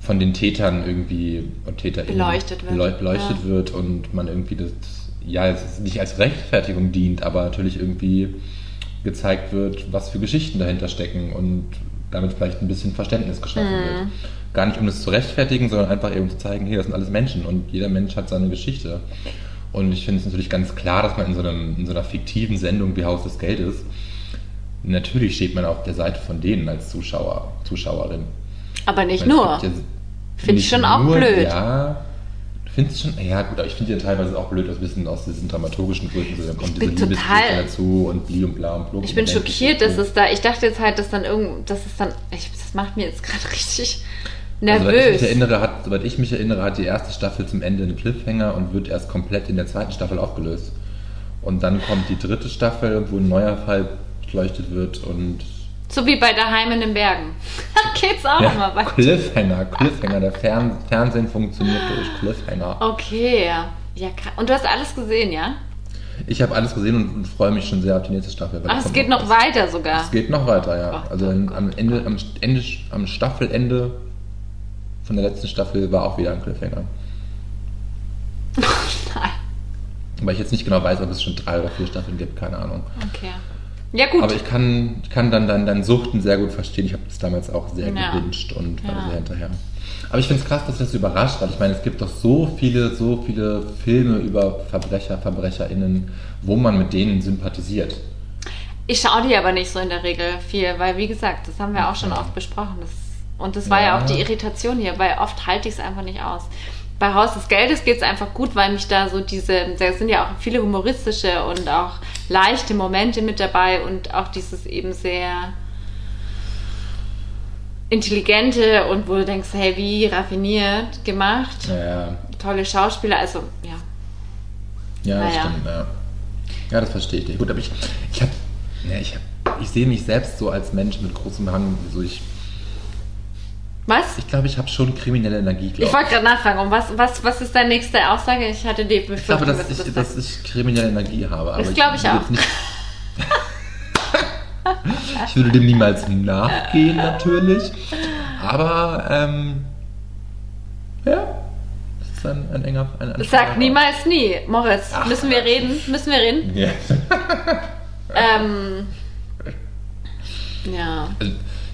B: von den Tätern irgendwie und TäterInnen
C: Beleuchtet wird.
B: beleu- beleuchtet
C: Ja.
B: wird und man irgendwie das, ja, es ist nicht als Rechtfertigung dient, aber natürlich irgendwie gezeigt wird, was für Geschichten dahinter stecken und damit vielleicht ein bisschen Verständnis geschaffen
C: Mhm.
B: wird. Gar nicht um es zu rechtfertigen, sondern einfach eben zu zeigen, hey, das sind alles Menschen und jeder Mensch hat seine Geschichte. Und ich finde es natürlich ganz klar, dass man in so, einem, in so einer fiktiven Sendung wie Haus des Geldes, natürlich steht man auf der Seite von denen als Zuschauer, Zuschauerin.
C: aber nicht
B: Ich meine,
C: nur.
B: ja
C: Finde ich schon auch blöd.
B: Ja, du findest schon, ja gut, aber ich finde ja teilweise auch blöd, dass ein bisschen aus diesen dramaturgischen Gründen so, dann kommt
C: bin
B: diese
C: total-
B: Liebesgeschichte dazu und bli und bla und blub.
C: Ich bin schockiert, dass es da. Ich dachte jetzt halt, dass dann irgend, dass es dann. Ich, das macht mir jetzt gerade richtig
B: Also, soweit ich
C: nervös.
B: erinnere, hat, soweit ich mich erinnere, hat die erste Staffel zum Ende einen Cliffhanger und wird erst komplett in der zweiten Staffel aufgelöst. Und dann kommt die dritte Staffel, wo ein neuer Fall beleuchtet wird und
C: so wie bei Daheim in den Bergen. Geht's auch
B: ja,
C: immer weiter.
B: Cliffhanger, Cliffhanger, der Fern Fernsehen funktioniert durch Cliffhanger.
C: Okay. Ja. Und du hast alles gesehen, ja?
B: Ich habe alles gesehen und, und freue mich schon sehr auf die nächste Staffel.
C: Ach, es geht noch
B: was.
C: weiter sogar.
B: Es geht noch weiter, ja.
C: Ach,
B: also
C: oh
B: am-
C: Gott.
B: am Ende, am Ende, am Staffelende von der letzten Staffel war auch wieder ein Cliffhanger.
C: Nein.
B: Weil ich jetzt nicht genau weiß, ob es schon drei oder vier Staffeln gibt, keine Ahnung.
C: Okay. Ja, gut.
B: Aber ich kann, kann dann dein, dein Suchten sehr gut verstehen. Ich habe das damals auch sehr
C: Ja.
B: gewünscht und war
C: Ja.
B: sehr hinterher. Aber ich finde es krass, dass das überrascht, weil ich meine, es gibt doch so viele, so viele Filme über Verbrecher, VerbrecherInnen, wo man mit denen sympathisiert.
C: Ich schaue die aber nicht so in der Regel viel, weil wie gesagt, das haben wir auch schon oft besprochen. Das, und das war ja.
B: Ja.
C: auch die Irritation hier, weil oft halte ich es einfach nicht aus. Bei Haus des Geldes geht es einfach gut, weil mich da so diese, da sind ja auch viele humoristische und auch leichte Momente mit dabei und auch dieses eben sehr intelligente und wo du denkst, hey, wie raffiniert gemacht,
B: Ja,
C: tolle Schauspieler, also ja.
B: Ja, das
C: Naja.
B: stimmt, ja. Ja, das verstehe ich. nicht. Gut, aber ich, ich habe, ja, ich, hab, ich sehe mich selbst so als Mensch mit großem Hang. So ich
C: Was?
B: ich glaube, ich habe schon kriminelle Energie,
C: Ich
B: glaube
C: wollte gerade nachfragen, um was, was, was ist deine nächste Aussage? Ich hatte die
B: ich. glaube,
C: Befürchtung,
B: dass
C: dass
B: ich,
C: das
B: dass ich kriminelle Energie habe. Aber
C: Das glaube ich
B: will
C: auch.
B: Nicht, ich würde dem niemals nachgehen, natürlich. Aber, ähm, ja, Ist ein, ein enger ein, ein
C: Sag niemals nie. Moritz,
B: Ach,
C: müssen wir reden? Müssen wir reden?
B: Ja.
C: Ähm, ja,
B: Also,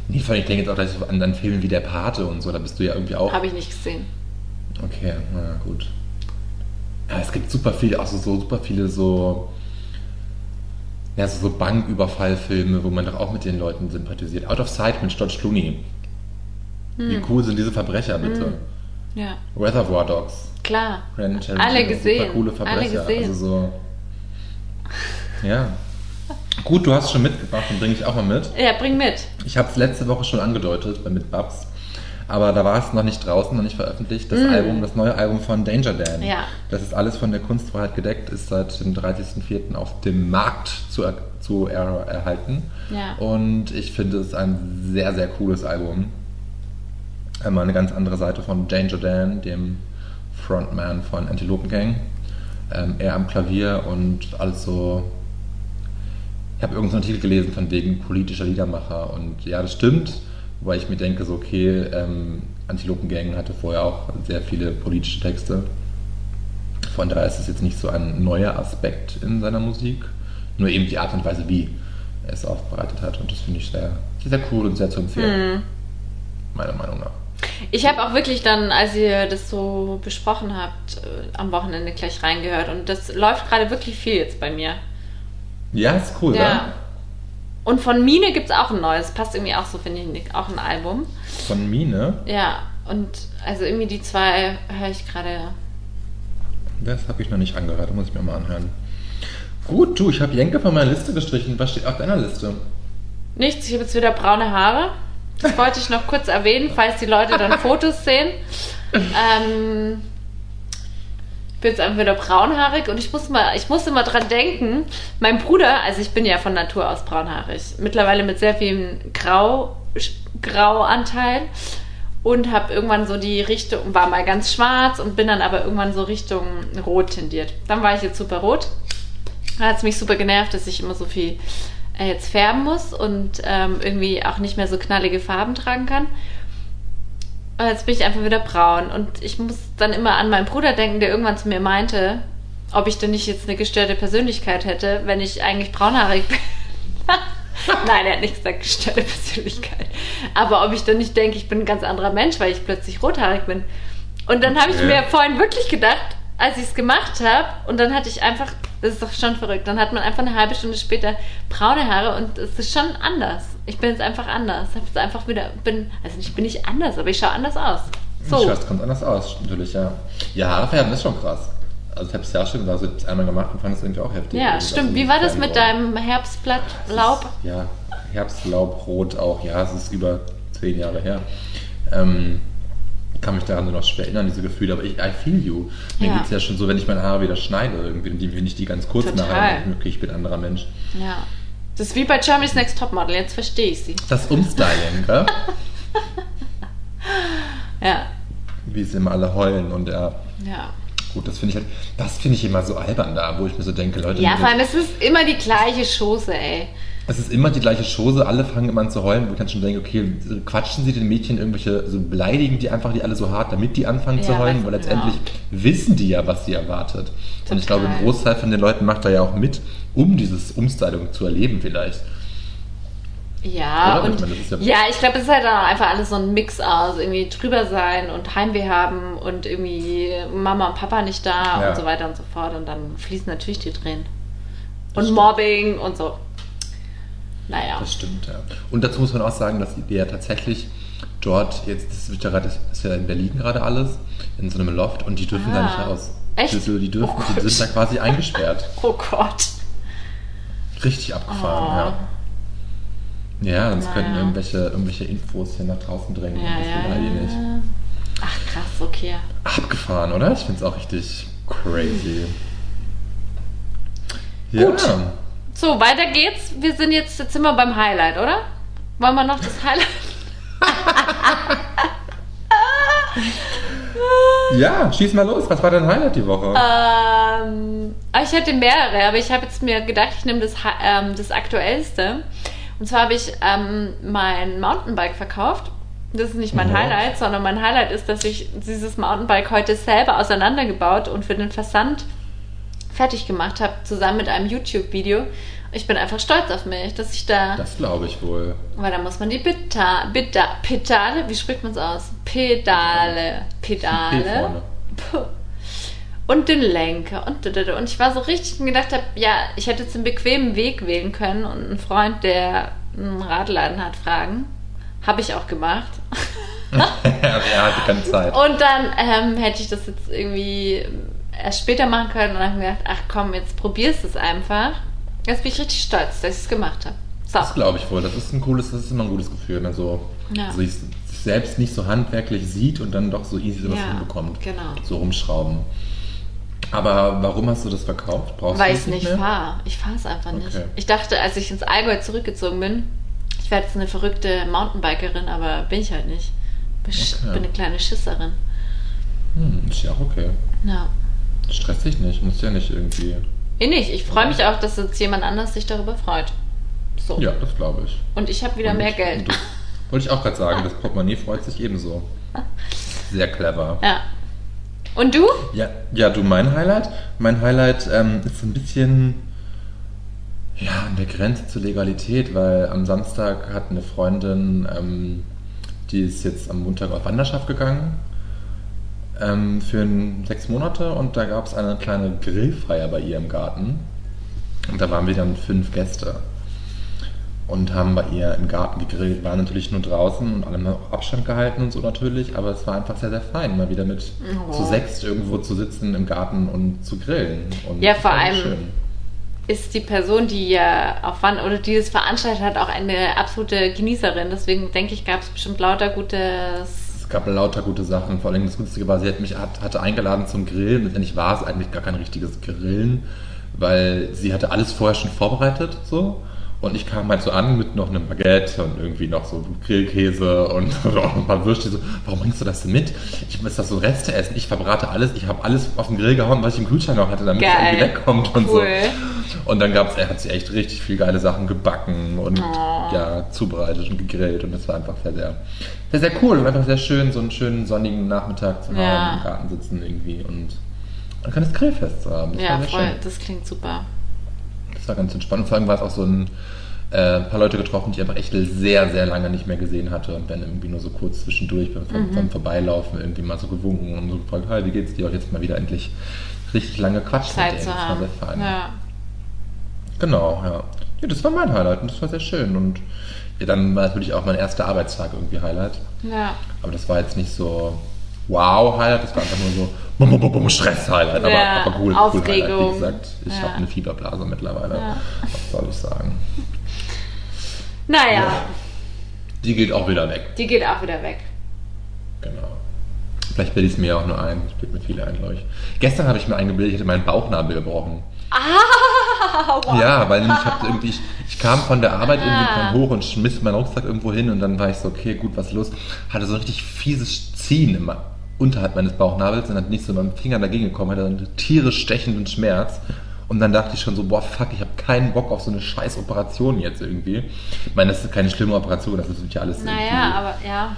B: nee, vor allem, ich denke jetzt auch gleich an, an Filmen wie Der Pate und so, da bist du ja irgendwie auch.
C: habe ich nicht gesehen.
B: Okay, na gut. Ja, es gibt super viele, auch so, so super viele so, ja, so, so Banküberfallfilme, wo man doch auch mit den Leuten sympathisiert. Out of Sight mit George Clooney.
C: Hm.
B: Wie cool sind diese Verbrecher, bitte?
C: Ja,
B: Reservoir Dogs.
C: klar. Alle gesehen.
B: Super coole Verbrecher.
C: Alle gesehen.
B: Also so. Ja. Gut, du hast schon mitgebracht, dann bringe ich auch mal mit.
C: Ja, bring mit.
B: Ich habe es letzte Woche schon angedeutet bei mit Babs, aber da war es noch nicht draußen, noch nicht veröffentlicht. Das Album, das neue Album von Danger Dan.
C: Mm. Ja.
B: Das ist alles von der Kunstfreiheit gedeckt, ist seit dem 30.04. auf dem Markt zu, er, zu er, erhalten.
C: Ja.
B: Und ich finde es ein sehr, sehr cooles Album. Einmal eine ganz andere Seite von Danger Dan, dem Frontman von Antilopen Gang. Ähm, er am Klavier und alles so ich habe irgendeinen Artikel gelesen von wegen politischer Liedermacher und ja, das stimmt, wobei ich mir denke, so okay, ähm, Antilopen Gang hatte vorher auch sehr viele politische Texte. Von daher ist es jetzt nicht so ein neuer Aspekt in seiner Musik, nur eben die Art und Weise, wie er es aufbereitet hat und das finde ich sehr, sehr cool und sehr zu empfehlen, meiner Meinung nach.
C: Ich habe auch wirklich dann, als ihr das so besprochen habt, äh, am Wochenende gleich reingehört. Und das läuft gerade wirklich viel jetzt bei mir.
B: Ja, ist cool,
C: Ja.
B: ja.
C: Und von Mine gibt es auch ein neues. Passt irgendwie auch so, finde ich, auch ein Album.
B: Von Mine,
C: Ja, und also irgendwie die zwei höre ich gerade.
B: das habe ich noch nicht angehört, muss ich mir mal anhören. Gut, du, ich habe Jenke von meiner Liste gestrichen. Was steht auf deiner Liste?
C: Nichts, ich habe jetzt wieder braune Haare. Das wollte ich noch kurz erwähnen, falls die Leute dann Fotos sehen. Ähm, bin jetzt wieder braunhaarig und ich muss mal, ich muss immer dran denken, mein Bruder, also ich bin ja von Natur aus braunhaarig, mittlerweile mit sehr viel Grau, Grauanteil und habe irgendwann so die Richtung, war mal ganz schwarz und bin dann aber irgendwann so Richtung rot tendiert. Dann war ich jetzt super rot. Da hat es mich super genervt, dass ich immer so viel äh, jetzt färben muss und ähm, irgendwie auch nicht mehr so knallige Farben tragen kann. Und jetzt bin ich einfach wieder braun. Und ich muss dann immer an meinen Bruder denken, der irgendwann zu mir meinte, ob ich denn nicht jetzt eine gestörte Persönlichkeit hätte, wenn ich eigentlich braunhaarig bin. Nein, er hat nicht gesagt gestörte Persönlichkeit. Aber ob ich dann nicht denke, ich bin ein ganz anderer Mensch, weil ich plötzlich rothaarig bin. Und dann habe ich mir vorhin wirklich gedacht, als ich es gemacht habe, und dann hatte ich einfach, das ist doch schon verrückt, dann hat man einfach eine halbe Stunde später braune Haare und es ist schon anders. Ich bin jetzt einfach anders. Hab jetzt einfach wieder, bin, also ich bin nicht anders, aber ich schaue anders aus.
B: Ich
C: So.
B: weiß, kommt anders aus, natürlich, ja. Ja, Haare färben ist schon krass. Also ich habe es ja schon gesagt, ich habe es einmal gemacht und fand es irgendwie auch heftig.
C: Ja,
B: Also,
C: stimmt. Wie war das mit deinem Herbstblatt Laub?
B: Ja, Herbstlaub, Rot auch, ja, es ist über zehn Jahre her. Ähm, ich kann mich daran nur noch schwer erinnern, diese Gefühle, aber ich, I feel you. Mir
C: Ja.
B: geht es ja schon so, wenn ich meine Haare wieder schneide, irgendwie, die, wenn ich die ganz kurz
C: Total.
B: nachher, okay, ich bin ein anderer Mensch.
C: Ja. Das ist wie bei Germany's Next Topmodel, jetzt verstehe ich sie.
B: Das Umstyling, gell?
C: Ja.
B: Wie sie immer alle heulen und ja,
C: Ja.
B: gut, das finde ich halt, das finde ich immer so albern da, wo ich mir so denke, Leute,
C: Ja, vor allem, es ist immer die gleiche Chose, ey.
B: Es ist immer die gleiche Chose, alle fangen immer an zu heulen, wo ich dann schon denke, okay, quatschen sie den Mädchen irgendwelche, so beleidigen die einfach die alle so hart, damit die anfangen zu
C: Ja,
B: heulen,
C: weiß-
B: weil letztendlich
C: ja.
B: wissen die ja, was sie erwartet. Und ich glaube, ein
C: Total.
B: Großteil von den Leuten macht da ja auch mit, um dieses Umstyling zu erleben vielleicht.
C: Ja,
B: Oder? Ich
C: und
B: meine, ja-
C: ja, ich glaube, es ist halt auch einfach alles so ein Mix aus. Irgendwie drüber sein und Heimweh haben und irgendwie Mama und Papa nicht da und so weiter und so fort. Und dann fließen natürlich die Tränen. Und. Mobbing und so. Naja.
B: Das stimmt, ja. Und dazu muss man auch sagen, dass die ja tatsächlich dort, jetzt das wird ja gerade, das ist ja in Berlin gerade alles, in so einem Loft und die dürfen da
C: Ah.
B: nicht raus.
C: Echt?
B: Die, die dürfen,
C: Oh
B: die sind da quasi eingesperrt.
C: Oh Gott.
B: Richtig abgefahren,
C: Oh.
B: ja. Ja, sonst
C: Naja.
B: könnten irgendwelche, irgendwelche Infos hier nach draußen drängen.
C: Ja,
B: das
C: ja,
B: will halt eh nicht.
C: Ach krass, okay.
B: Abgefahren, oder? Ich finde es auch richtig crazy.
C: Gut.
B: Ja.
C: So, weiter geht's. Wir sind jetzt, jetzt sind wir beim Highlight, oder? Wollen wir noch das Highlight?
B: ja, schieß mal los. Was war dein Highlight die Woche?
C: Ähm, ah, ich hatte mehrere, aber ich habe jetzt mir gedacht, ich nehme das, ähm, das aktuellste. Und zwar habe ich ähm, mein Mountainbike verkauft. Das ist nicht mein
B: Ja.
C: Highlight, sondern mein Highlight ist, dass ich dieses Mountainbike heute selber auseinandergebaut und für den Versand fertig gemacht habe, zusammen mit einem YouTube-Video. Ich bin einfach stolz auf mich, dass ich da,
B: Das glaube ich wohl.
C: weil da muss man die Peta, Peta, Pedale, wie spricht man es aus? Pedale, Pedale und den Lenker und und ich war so richtig und gedacht habe, ja, ich hätte jetzt einen bequemen Weg wählen können und einen Freund, der einen Radladen hat, fragen. Habe ich auch gemacht.
B: er hatte keine Zeit.
C: Und dann ähm, hätte ich das jetzt irgendwie erst später machen können und dann habe ich gedacht, ach komm, jetzt probierst du es einfach. Jetzt bin ich richtig stolz, dass ich es gemacht habe. So.
B: Das glaube ich wohl. Das ist ein cooles, das ist immer ein gutes Gefühl, wenn man so
C: Ja.
B: sich selbst nicht so handwerklich sieht und dann doch so easy sowas
C: Ja,
B: hinbekommt.
C: genau.
B: So rumschrauben. Aber warum hast du das verkauft? Brauchst
C: Weil ich
B: es
C: nicht fahre. Ich fahre es einfach nicht.
B: Okay.
C: Ich dachte, als ich ins Allgäu zurückgezogen bin, ich werde jetzt eine verrückte Mountainbikerin, aber bin ich halt nicht. Bin, sch-
B: Okay.
C: bin eine kleine Schisserin.
B: Hm, ist ja auch okay.
C: Ja.
B: Stress dich nicht, musst ja nicht irgendwie.
C: Eh nicht. Ich freue mich auch, dass jetzt jemand anders sich darüber freut. So.
B: Ja, das glaube ich.
C: Und ich habe wieder
B: Und-
C: mehr Geld.
B: Wollte ich auch gerade sagen, das Portemonnaie freut sich ebenso. Sehr clever.
C: Ja. Und du?
B: Ja, ja, du, mein Highlight? Mein Highlight ähm, ist so ein bisschen ja, an der Grenze zur Legalität, weil am Samstag hat eine Freundin, ähm, die ist jetzt am Montag auf Wanderschaft gegangen ähm, für ein, sechs Monate und da gab es eine kleine Grillfeier bei ihr im Garten. Und da waren wir dann fünf Gäste und haben bei ihr im Garten gegrillt. Waren natürlich nur draußen und alle haben auch Abstand gehalten und so natürlich, aber es war einfach sehr, sehr fein, mal wieder mit
C: Oh.
B: zu sechst irgendwo zu sitzen im Garten und zu grillen. Und
C: Ja, vor allem-
B: schön.
C: Ist die Person, die ja auf Wann oder die es veranstaltet hat, auch eine absolute Genießerin. Deswegen denke ich, gab es bestimmt lauter gutes.
B: Es gab lauter gute Sachen. Vor allem das Günstige war, sie hat mich hat, hatte eingeladen zum Grillen. Letztendlich war es eigentlich gar kein richtiges Grillen, weil sie hatte alles vorher schon vorbereitet so. Und ich kam halt so an mit noch einem Baguette und irgendwie noch so Grillkäse und auch ein paar Würstchen. So, warum bringst du das denn mit? Ich muss das so Reste essen. Ich verbrate alles. Ich habe alles auf den Grill gehauen, was ich im Kühlschrank noch hatte, damit es
C: Geil.
B: irgendwie wegkommt und
C: Cool.
B: so. Und dann gab's, er hat sie echt richtig viel geile Sachen gebacken und
C: Oh.
B: ja, zubereitet und gegrillt. Und das war einfach sehr, sehr, sehr, sehr cool und einfach sehr schön, so einen schönen sonnigen Nachmittag zu haben,
C: Ja.
B: im Garten sitzen irgendwie und ein kleines Grillfest zu haben. Das
C: Ja, voll.
B: schön.
C: Das klingt super.
B: Das war ganz entspannt. Und vor allem war es auch so ein äh, paar Leute getroffen, die ich einfach echt sehr, sehr lange nicht mehr gesehen hatte und dann irgendwie nur so kurz zwischendurch beim,
C: Mhm.
B: beim Vorbeilaufen irgendwie mal so gewunken und so gefragt, hi, wie geht's dir? Und jetzt mal wieder endlich richtig lange quatschen
C: Zeit
B: mit
C: zu
B: denen. Das
C: haben.
B: war sehr fein.
C: Ja.
B: Genau, ja. Ja, das war mein Highlight und das war sehr schön. Und ja, dann war natürlich auch mein erster Arbeitstag irgendwie Highlight.
C: ja.
B: Aber das war jetzt nicht so wow-Highlight, das war einfach nur so bum, bum, bum, Stress-Highlight. Aber,
C: Ja,
B: aber cool, cool
C: Aufregung.
B: Highlight. Wie gesagt, ich
C: Ja.
B: habe eine Fieberblase mittlerweile.
C: Ja.
B: Was soll ich sagen?
C: Naja,
B: Ja. Die geht auch wieder weg.
C: die geht auch wieder weg.
B: Genau. Vielleicht bilde ich es mir auch nur ein. Ich bilde mir viele ein, glaube ich. Gestern habe ich mir eingebildet, ich hätte meinen Bauchnabel gebrochen.
C: Ah, wow.
B: Ja, weil ich hab irgendwie, ich, ich kam von der Arbeit irgendwie
C: Ah.
B: kam hoch und schmiss meinen Rucksack irgendwo hin und dann war ich so, okay, gut, was ist los? Hatte so ein richtig fieses Ziehen immer unterhalb meines Bauchnabels und dann nicht so mit meinem Finger dagegen gekommen, hatte einen tierisch stechenden Schmerz. Und dann dachte ich schon so, boah, fuck, ich habe keinen Bock auf so eine scheiß Operation jetzt irgendwie. Ich meine, das ist keine schlimme Operation, das ist ja alles
C: Naja, aber ja.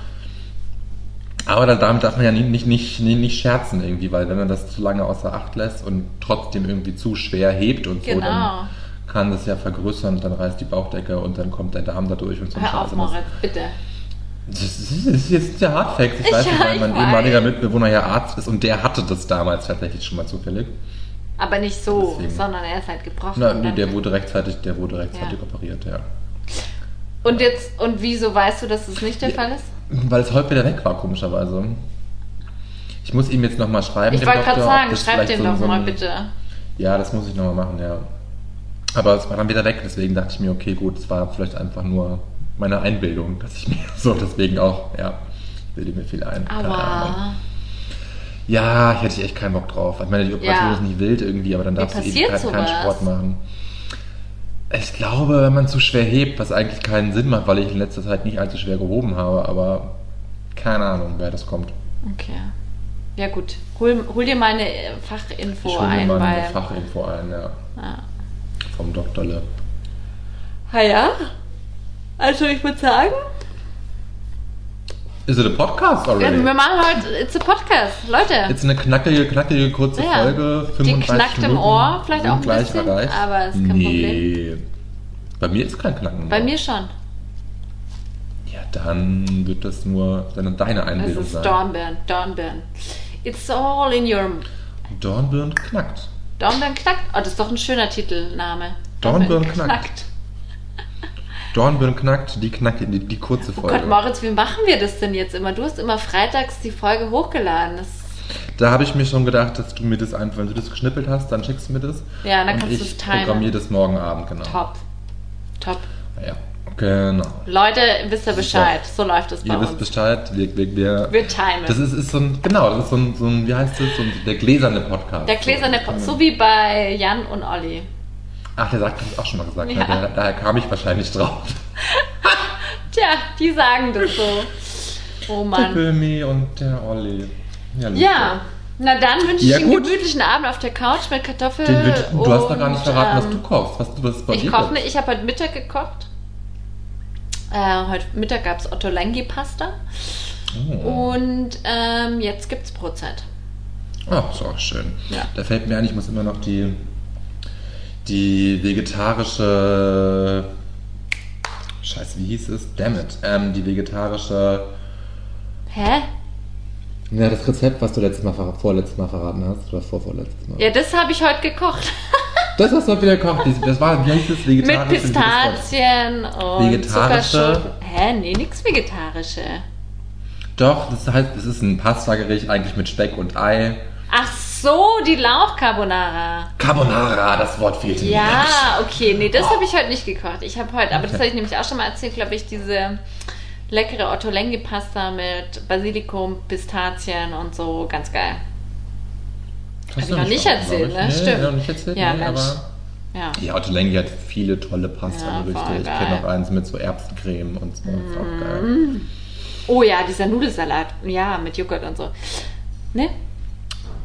B: Aber da- damit darf man ja nicht, nicht, nicht, nicht, nicht scherzen irgendwie, weil wenn man das zu lange außer Acht lässt und trotzdem irgendwie zu schwer hebt und so,
C: Genau.
B: dann kann das ja vergrößern und dann reißt die Bauchdecke und dann kommt der Darm da durch und so ein
C: Hör auf, Moritz, bitte.
B: Das ist, das jetzt der Hardfacts. Ich weiß
C: Ja,
B: nicht, weil
C: ich
B: mein
C: weiß.
B: ehemaliger Mitbewohner ja Arzt ist und der hatte das damals tatsächlich schon mal zufällig.
C: Aber nicht so,
B: Deswegen.
C: sondern er ist halt gebrochen.
B: Na,
C: und
B: nee, der wurde rechtzeitig, der wurde rechtzeitig
C: Ja.
B: operiert, ja.
C: und jetzt, und wieso weißt du, dass es nicht der
B: Ja.
C: Fall ist?
B: Weil es heute wieder weg war, komischerweise. Ich muss ihm jetzt nochmal schreiben.
C: Ich wollte gerade sagen,
B: das
C: schreib den doch
B: so
C: mal bitte.
B: Ja, das muss ich nochmal machen, ja. Aber es war dann wieder weg, deswegen dachte ich mir, okay, gut, es war vielleicht einfach nur meine Einbildung, dass ich mir so deswegen auch, ja, ich bilde mir viel ein.
C: Aua.
B: Ja, ich hätte echt keinen Bock drauf. Ich meine, die Operation
C: Ja.
B: ist nicht wild irgendwie, aber dann darfst du eben keinen, keinen? Sport machen. Ich glaube, wenn man zu schwer hebt, was eigentlich keinen Sinn macht, weil ich in letzter Zeit nicht allzu schwer gehoben habe, aber keine Ahnung, wer das kommt.
C: Okay. Ja gut, hol, hol dir mal eine äh, Fachinfo
B: ich mir
C: ein,
B: mal
C: weil...
B: eine Fachinfo ein, ja,
C: Ah.
B: vom Dr. Le.
C: Ah ja? Also ich würde sagen,
B: Is it a podcast
C: Ja,
B: already?
C: wir machen heute, it's a podcast, Leute.
B: Jetzt eine knackige, knackige, kurze
C: Ja.
B: Folge.
C: Die
B: 35
C: knackt im
B: Minuten,
C: Ohr, vielleicht auch ein
B: gleich
C: bisschen,
B: erreicht.
C: aber ist kein
B: nee. Bei mir ist kein Knacken. im
C: Bei mir schon.
B: Ja, dann wird das nur deine, deine
C: Es
B: Einbildung
C: ist
B: sein.
C: Dornbirn, Dornbirn. It's all in your...
B: Dornbirn knackt.
C: Dornbirn knackt. Oh, das ist doch ein schöner Titelname.
B: Dornbirn knackt. Dornbirn knackt, die knackt, die, die kurze
C: Oh
B: Folge.
C: Gott, Moritz, wie machen wir das denn jetzt immer? Du hast immer freitags die Folge hochgeladen. Das,
B: Da habe ich mir schon gedacht, dass du mir das einfach, wenn du das geschnippelt hast, dann schickst du mir das.
C: Ja, dann kannst du
B: ich
C: es timen.
B: programmiere das morgen Abend, genau.
C: top. Top.
B: Ja, genau.
C: Leute, wisst ihr Bescheid. So läuft es bei
B: Ihr wisst
C: uns.
B: Bescheid, wir, wir, wir,
C: Wir timen.
B: Das ist, ist so ein, genau, das ist so ein, so ein wie heißt das, so ein, der gläserne Podcast.
C: Der gläserne Po- so wie bei Jan und Olli.
B: Ach, der sagt, das auch schon mal gesagt.
C: Ja.
B: Ja. Daher, daher kam ich wahrscheinlich drauf.
C: Tja, die sagen das so. Oh
B: Der
C: Mann.
B: Böhmi und der Olli. Ja,
C: Ja, na dann wünsche ich
B: Ja,
C: einen gemütlichen Abend auf der Couch mit Kartoffeln.
B: Den wünsch, du hast noch gar nicht verraten, was
C: ähm,
B: du kochst. Was du was bei
C: Ich
B: dir
C: koche nicht. Ich habe heute Mittag gekocht. Äh, heute Mittag gab es Ottolenghi-Pasta.
B: Oh.
C: Und ähm, jetzt gibt es Brotzeit.
B: Ist auch schön.
C: Ja.
B: Da fällt mir ein, ich muss immer noch die, die vegetarische. Scheiße, wie hieß es? Damn it. Ähm, die vegetarische.
C: Hä?
B: Ja, das Rezept, was du letztes Mal, vorletztes Mal verraten hast, oder vorvorletztes Mal.
C: Ja, das habe ich heute gekocht.
B: Das hast du heute wieder gekocht. Das war, wie heißt es?
C: Mit
B: Vegetarische. das Wort?
C: Pistazien und
B: Vegetarische?
C: Hä? Nee, nix Vegetarische.
B: Doch, das heißt, es ist ein Pasta-Gericht eigentlich mit Speck und Ei.
C: Ach so, die Lauchcarbonara.
B: Carbonara, das Wort fehlte mir.
C: Ja, okay. Nee, das habe ich heute nicht gekocht. Ich habe heute, aber das habe ich nämlich auch schon mal erzählt, glaube ich, diese leckere Ottolenghi-Pasta mit Basilikum, Pistazien und so. Ganz geil.
B: Hast
C: Hab
B: du
C: ich noch nicht erzählt, ne?
B: Nee,
C: Stimmt.
B: noch nicht erzählt,
C: Ja,
B: nee,
C: Mensch.
B: aber...
C: Ja.
B: Ja, Ottolenghi hat viele tolle
C: Ja,
B: Pasta-Gerichte.
C: voll
B: ich kenne noch eins mit so Erbsencreme und so. Das ist auch geil.
C: Oh ja, dieser Nudelsalat. Ja, mit Joghurt und so. Ne?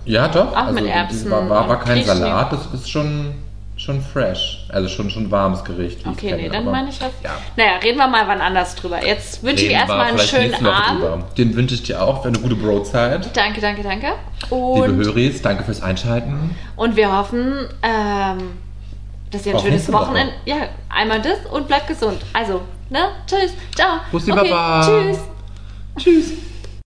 B: Ja, doch.
C: Auch mit
B: das
C: Erbsen
B: War, war, war kein. Salat, das ist schon, schon fresh. Also schon schon warmes Gericht,
C: Okay,
B: kenne.
C: nee, dann meine ich was.
B: Ja.
C: Naja, reden wir mal wann anders drüber. Jetzt wünsche ich
B: wir
C: erstmal einen schönen Abend.
B: drüber. Den wünsche ich dir auch für eine gute Brotzeit.
C: Danke, danke, danke.
B: Liebe
C: Und,
B: Höris, danke fürs Einschalten.
C: und wir hoffen, ähm, dass ihr ein
B: Auf
C: schönes. Wochenende. Ja, einmal das und bleibt gesund. Also, ne? Tschüss. Ciao.
B: Bussi,
C: okay,
B: Baba.
C: Tschüss.
B: Tschüss.